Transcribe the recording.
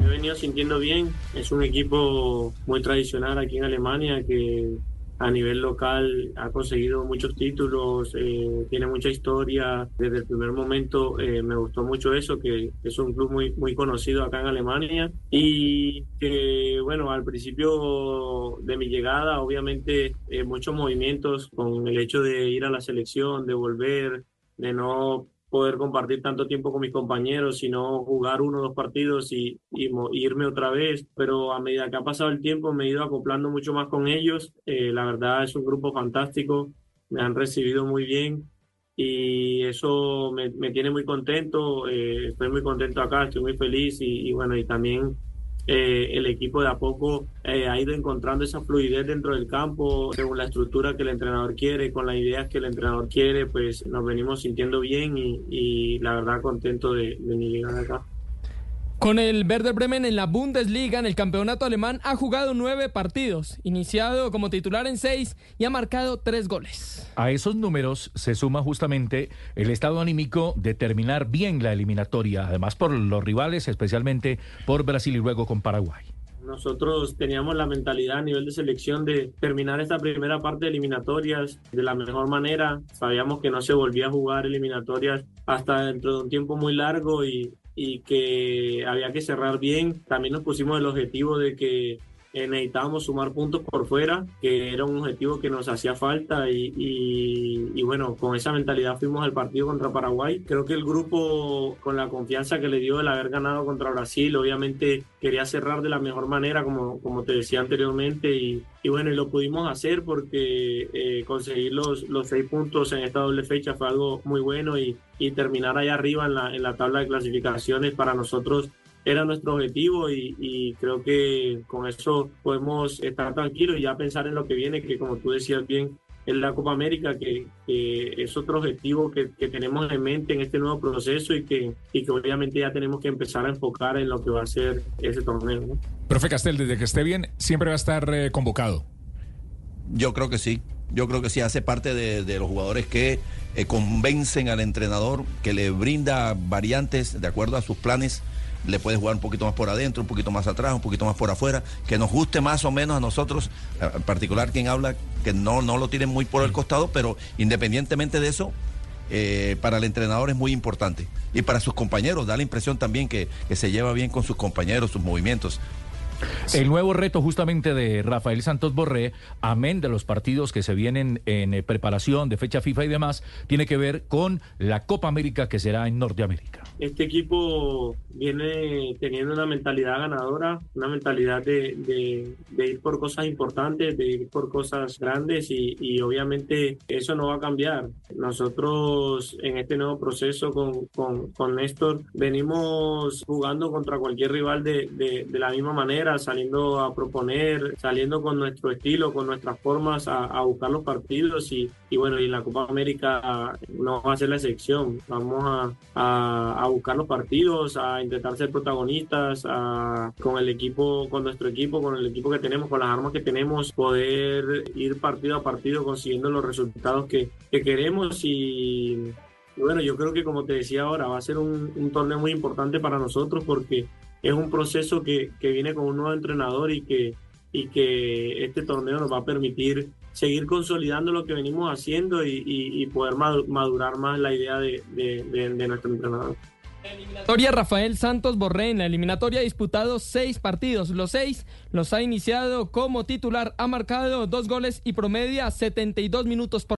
He venido sintiendo bien. Es un equipo muy tradicional aquí en Alemania que a nivel local ha conseguido muchos títulos, eh, tiene mucha historia. Desde el primer momento eh, me gustó mucho eso, que es un club muy, muy conocido acá en Alemania. Y que, bueno, al principio de mi llegada, obviamente, eh, muchos movimientos con el hecho de ir a la selección, de volver, de no poder compartir tanto tiempo con mis compañeros, sino jugar uno o dos partidos y, y, irme otra vez. Pero a medida que ha pasado el tiempo me he ido acoplando mucho más con ellos. Eh, la verdad es un grupo fantástico, me han recibido muy bien y eso me, me tiene muy contento. Eh, estoy muy contento acá, estoy muy feliz y, y bueno, y también eh, el equipo de a poco eh, ha ido encontrando esa fluidez dentro del campo, según la estructura que el entrenador quiere, con las ideas que el entrenador quiere, pues nos venimos sintiendo bien y, y la verdad contento de, de mi acá. Con el Werder Bremen en la Bundesliga, en el campeonato alemán, ha jugado nueve partidos, iniciado como titular en seis y ha marcado tres goles. A esos números se suma justamente el estado anímico de terminar bien la eliminatoria, además por los rivales, especialmente por Brasil y luego con Paraguay. Nosotros teníamos la mentalidad a nivel de selección de terminar esta primera parte de eliminatorias de la mejor manera. Sabíamos que no se volvía a jugar eliminatorias hasta dentro de un tiempo muy largo y, y que había que cerrar bien. También nos pusimos el objetivo de que eh, necesitábamos sumar puntos por fuera, que era un objetivo que nos hacía falta y, bueno, con esa mentalidad fuimos al partido contra Paraguay. Creo que el grupo, con la confianza que le dio el haber ganado contra Brasil, obviamente quería cerrar de la mejor manera, como, como te decía anteriormente, y, y bueno, y lo pudimos hacer porque eh, conseguir los, los seis puntos en esta doble fecha fue algo muy bueno y, y terminar allá arriba en la, en la tabla de clasificaciones para nosotros era nuestro objetivo y, y, creo que con eso podemos estar tranquilos y ya pensar en lo que viene, que como tú decías bien, es la Copa América, que, que es otro objetivo que, que, tenemos en mente en este nuevo proceso y que, y que obviamente ya tenemos que empezar a enfocar en lo que va a ser ese torneo. ¿no? Profe Castel, desde que esté bien, siempre va a estar eh, convocado. Yo creo que sí. Yo creo que sí hace parte de, de los jugadores que eh, convencen al entrenador, que le brinda variantes de acuerdo a sus planes le puede jugar un poquito más por adentro, un poquito más atrás, un poquito más por afuera, que nos guste más o menos a nosotros, en particular quien habla, que no, no lo tiene muy por el costado, pero independientemente de eso, eh, para el entrenador es muy importante. Y para sus compañeros, da la impresión también que, que se lleva bien con sus compañeros, sus movimientos. El nuevo reto justamente de Rafael Santos Borré, amén de los partidos que se vienen en eh, preparación de fecha FIFA y demás, tiene que ver con la Copa América que será en Norteamérica. Este equipo viene teniendo una mentalidad ganadora, una mentalidad de, de, de ir por cosas importantes, de ir por cosas grandes y, y, obviamente eso no va a cambiar. Nosotros en este nuevo proceso con, con, con Néstor venimos jugando contra cualquier rival de, de la misma manera saliendo a proponer, saliendo con nuestro estilo, con nuestras formas a, a buscar los partidos y, y, bueno, y la Copa América no va a ser la excepción. Vamos a, a, a buscar los partidos, a intentar ser protagonistas, a, con el equipo, con nuestro equipo, con el equipo que tenemos, con las armas que tenemos, poder ir partido a partido consiguiendo los resultados que, que queremos y bueno, yo creo que como te decía ahora, va a ser un, torneo muy importante para nosotros porque es un proceso que, que, viene con un nuevo entrenador y que, y que este torneo nos va a permitir seguir consolidando lo que venimos haciendo y, poder madurar más la idea de, de, de, de nuestro entrenador. Eliminatoria Rafael Santos Borré en la eliminatoria ha disputado seis partidos. Los seis los ha iniciado como titular. Ha marcado dos goles y promedia 72 minutos por